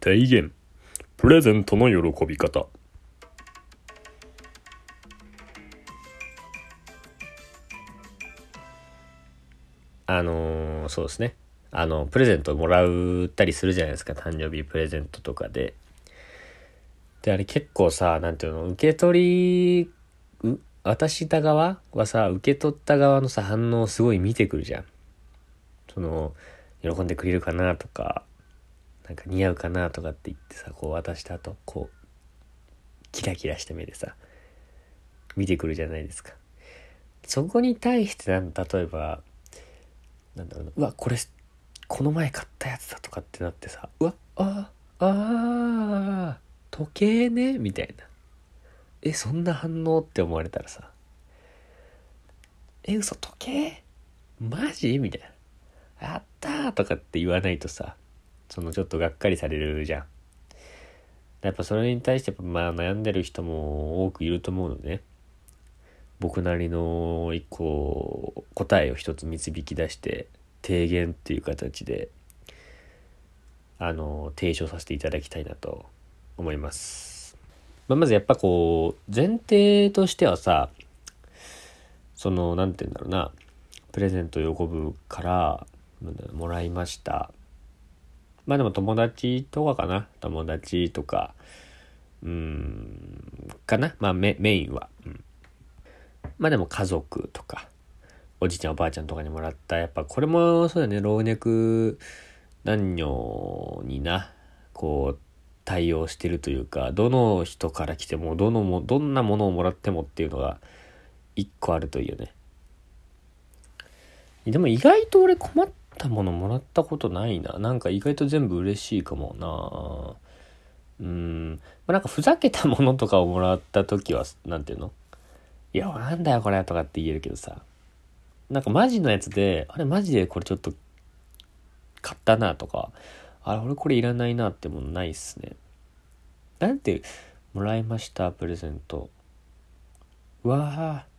提言。プレゼントの喜び方。あのーそうですね。あのプレゼントもらったりするじゃないですか。誕生日プレゼントとかで。であれ結構さなんていうの受け取り渡した側はさ受け取った側のさ反応をすごい見てくるじゃん。その喜んでくれるかなとか。なんか似合うかなとかって言ってさこう渡した後こうキラキラした目でさ見てくるじゃないですか。そこに対してなん例えばなんだろうなうわこれこの前買ったやつだとかってなってさうわあああ時計ねみたいな。えそんな反応って思われたらさえ嘘時計？マジ？みたいな。やったーとかって言わないとさそのちょっとがっかりされるじゃん。やっぱそれに対してまあ悩んでる人も多くいると思うのね。僕なりの一個答えを一つ導き出して提言っていう形であの提唱させていただきたいなと思います、まあ、まずやっぱこう前提としてはさその何て言うんだろうな。プレゼントを喜ぶからもらいました。まあでも友達とかかな。友達とか。うん。かな。まあメメインは、うん、まあでも家族とか。おじいちゃんおばあちゃんとかにもらった。やっぱこれもそうだね。老若男女にな。こう対応してるというか。どの人から来てもどのもどんなものをもらってもっていうのが一個あるといいよね。でも意外と俺困ったものもらったことないな。なんか意外と全部嬉しいかもな。うん、まあ、なんかふざけたものとかをもらった時はなんていうの？いやなんだよこれとかって言えるけどさ。なんかマジのやつであれマジでこれちょっと買ったなとか。あれ俺これいらないなってもないっすね。なんてもらいました？プレゼント。うわー。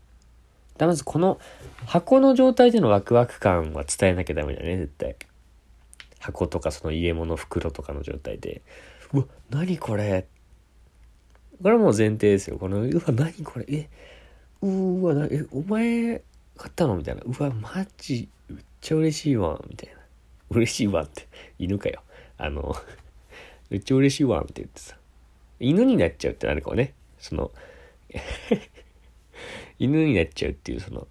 だまずこの箱の状態でのワクワク感は伝えなきゃダメだね絶対。箱とかその家物袋とかの状態で。うわ何これ。これはもう前提ですよ。このうわ何これ。えうーわなえお前買ったの？みたいな。うわマジめっちゃ嬉しいわ。みたいな。嬉しいわって。犬かよ。あのめっちゃ嬉しいわって言ってさ。犬になっちゃうってなるかもね。その犬になっちゃうっていうその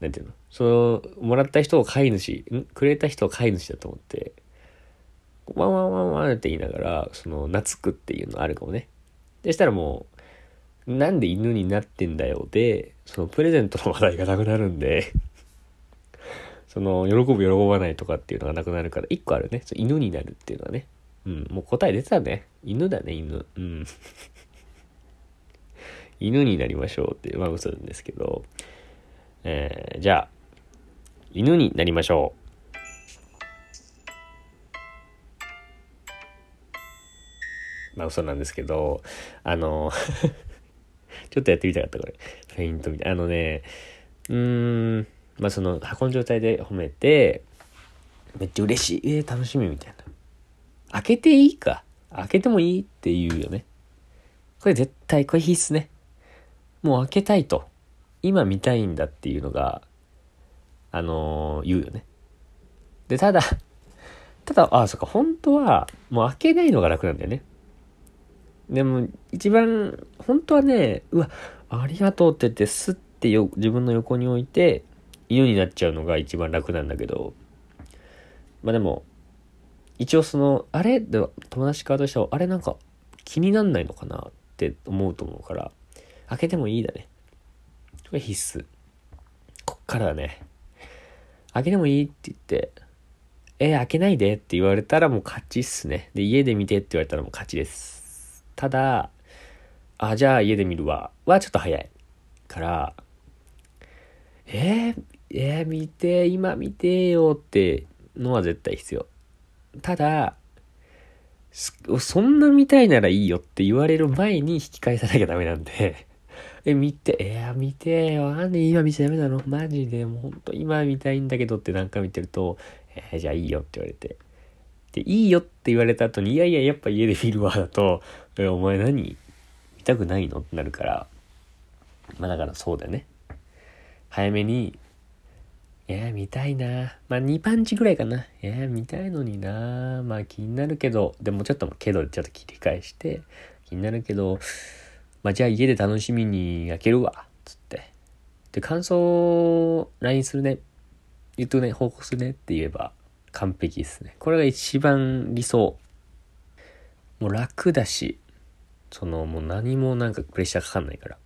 なんていうの？そのもらった人を飼い主んくれた人を飼い主だと思ってワンワンワンワンって言いながらその懐くっていうのあるかもね。でしたらもうなんで犬になってんだよでそのプレゼントの話題がなくなるんでその喜ぶ喜ばないとかっていうのがなくなるから一個あるね。そう犬になるっていうのはね。うんもう答え出てたね。犬だね犬。うん。犬になりましょうってまあ嘘なんですけどえー、じゃあ犬になりましょう。まあ嘘なんですけどあの ちょっとやってみたかったこれ。フェイントみたいあのねうーんまあその箱の状態で褒めてめっちゃ嬉しい。えー、楽しみみたいな。開けていいか。開けてもいいって言うよね。これ絶対これ必須ね。もう開けたいと。今見たいんだっていうのがあのー言うよね。でただ ただあそっか本当はもう開けないのが楽なんだよね。でも一番本当はねうわありがとうって言ってスッてよ自分の横に置いて犬になっちゃうのが一番楽なんだけど。まあでも一応そのあれ？では友達側としてはあれなんか気になんないのかなって思うと思うから。開けてもいいだね。これ必須。こっからはね。開けてもいいって言ってえ開けないでって言われたらもう勝ちっすね。で家で見てって言われたらもう勝ちです。ただあじゃあ家で見るわはちょっと早い。からえー、えー、見て今見てよってのは絶対必要。ただそんな見たいならいいよって言われる前に引き返さなきゃダメなんで。え、見て、えー、見てよ。なんで今見ちゃダメなの？マジで、もうほんと今見たいんだけどって何回見てると、えー、じゃあいいよって言われて、で、いいよって言われた後に、いやいや、やっぱ家で見るわ、だと、え、お前何？見たくないの？ってなるから、まあだからそうだよね。早めに、いや、見たいな。まあ2パンチぐらいかな。いや、見たいのにな。まあ気になるけど、でもちょっと、けどちょっと切り返して、気になるけど、まあじゃあ家で楽しみに開けるわ。つって。で、感想 LINE するね。言っとくね、報告するねって言えば完璧ですね。これが一番理想。もう楽だし、そのもう何もなんかプレッシャーかかんないから。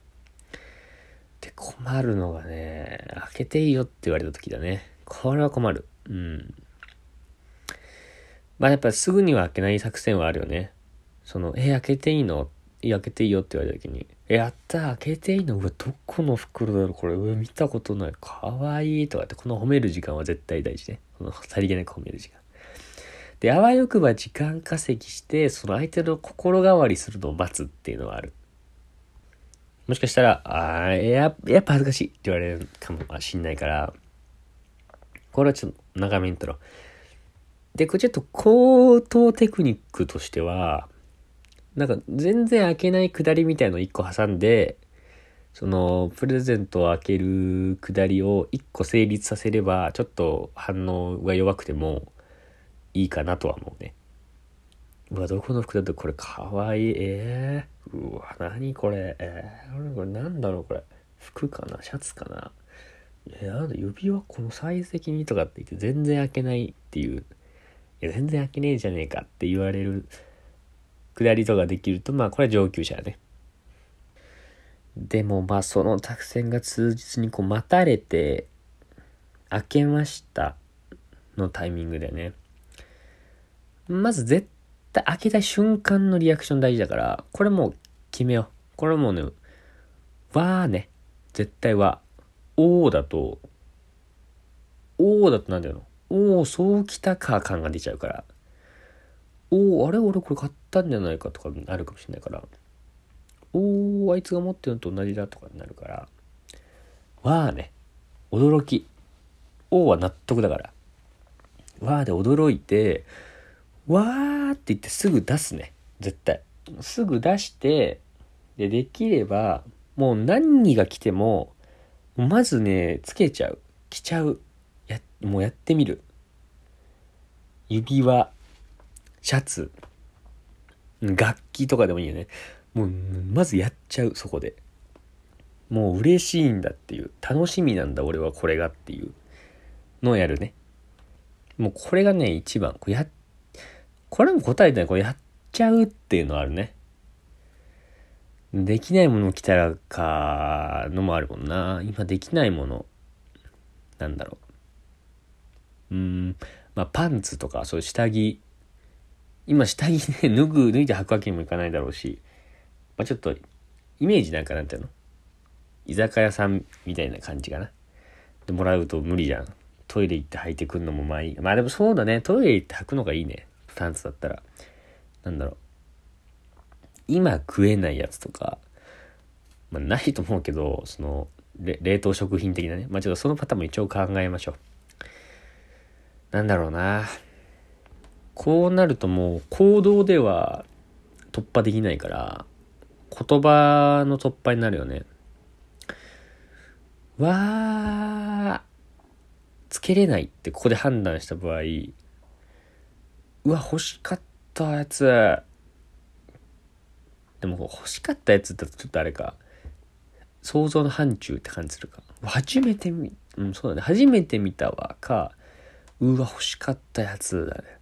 で、困るのがね、開けていいよって言われた時だね。これは困る。うん。まあやっぱすぐには開けない作戦はあるよね。その、え、開けていいの？開けていいよって言われた時に、やった開けていいの？うわ、どこの袋だろう？これ、うわ、見たことない。かわいいとかって、この褒める時間は絶対大事ね。このさりげなく褒める時間。で、あわよくば時間稼ぎして、その相手の心変わりするのを待つっていうのはある。もしかしたら、ああ、や、やっぱ恥ずかしいって言われるかもしんないから、これはちょっと長めにとろう。で、これちょっと高等テクニックとしては、なんか全然開けないくだりみたいのを1個挟んで、そのプレゼントを開けるくだりを1個成立させれば、ちょっと反応が弱くてもいいかなとは思うね。うわ、どこの服だとこれかわいい。えー、うわ、何これ。えー、これなんだろうこれ。服かな？シャツかな？えー、なんだ、指輪このサイズ的にとかって言って全然開けないっていう。いや、全然開けねえじゃねえかって言われる下りとかできると、まあこれは上級者やね。でもまあその作戦が通実にこう待たれて、開けましたのタイミングでね。まず絶対開けた瞬間のリアクション大事だから、これもう決めよう。これもうね、わーね。絶対は。おーだと、おーだとなんだよ。おー、そうきたか感が出ちゃうから。おおあれ俺これ買ったんじゃないかとかなるかもしれないから。おおあいつが持ってるのと同じだとかになるから。わあね。驚き。おは納得だから。わあで驚いてわーって言ってすぐ出すね。絶対。すぐ出してでできればもう何が来てもまずねつけちゃう。着ちゃう。やもうやってみる。指輪。シャツ、楽器とかでもいいよね。もう、まずやっちゃう、そこで。もう嬉しいんだっていう、楽しみなんだ、俺はこれがっていうのをやるね。もうこれがね、一番。これや、これも答えてない。これやっちゃうっていうのはあるね。できないもの来たらか、のもあるもんな。今できないもの。なんだろう。うん、まあパンツとか、そういう下着今下着ね、脱ぐ、脱いで履くわけにもいかないだろうし、まあ、ちょっと、イメージなんかなんていうの？居酒屋さんみたいな感じかな。でもらうと無理じゃん。トイレ行って履いてくんのもまあいい。まあでもそうだね。トイレ行って履くのがいいね。パンツだったら。なんだろう。今食えないやつとか、まあないと思うけど、その、冷凍食品的なね。まあちょっとそのパターンも一応考えましょう。なんだろうな。こうなるともう行動では突破できないから言葉の突破になるよね。わーつけれないってここで判断した場合うわ欲しかったやつ。でも欲しかったやつだとちょっとあれか想像の範疇って感じするか。初めて見うんそうだね。初めて見たわかうわ欲しかったやつだね。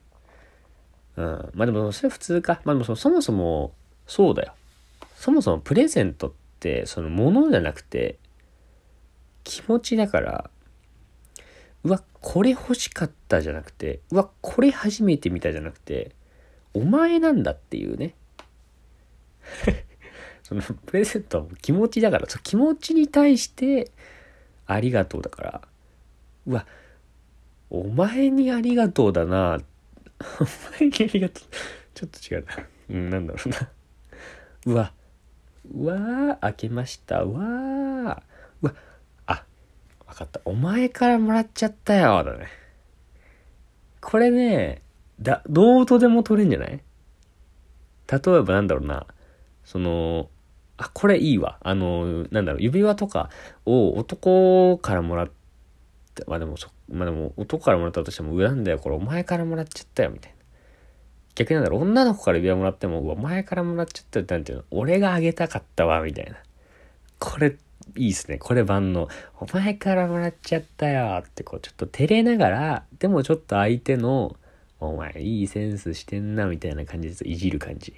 うん。まあでもそれ普通か。まあでもそもそもそうだよ。そもそもプレゼントってそのものじゃなくて気持ちだから、うわ、これ欲しかったじゃなくて、うわ、これ初めて見たじゃなくて、お前なんだっていうね。そのプレゼントは気持ちだから、その気持ちに対してありがとうだから、うわ、お前にありがとうだなっ前にありが。ちょっと違うな。うん、なんだろうな。うわ。うわー、開けました。うわー。うわ、あ、わかった。お前からもらっちゃったよ。だね。これね、だ、どうとでも取れんじゃない？例えばなんだろうな、その、あ、これいいわ。あの、なんだろう、指輪とかを男からもらって、まあでもそ、まあでも男からもらったとしても、恨んだよ、これお前からもらっちゃったよ、みたいな。逆になんだろ、女の子から指輪もらっても、お前からもらっちゃったよなんていうの、俺があげたかったわ、みたいな。これ、いいっすね。これ万能。お前からもらっちゃったよってこうちょっと照れながら、でもちょっと相手の、お前いいセンスしてんなみたいな感じでいじる感じ。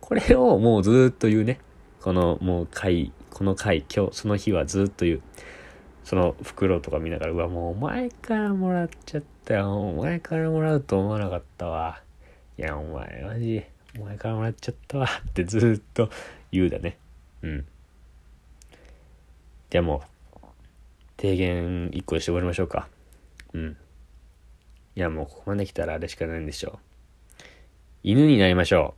これをもうずっと言うね。このもう回、この回、今日、その日はずっと言う。その袋とか見ながら、うわ、もうお前からもらっちゃったよ。お前からもらうと思わなかったわ。いや、お前マジ、お前からもらっちゃったわ。ってずっと言うだね。うん。じゃあもう、提言1個して終わりましょうか。うん。いや、もうここまで来たらあれしかないんでしょう。犬になりましょう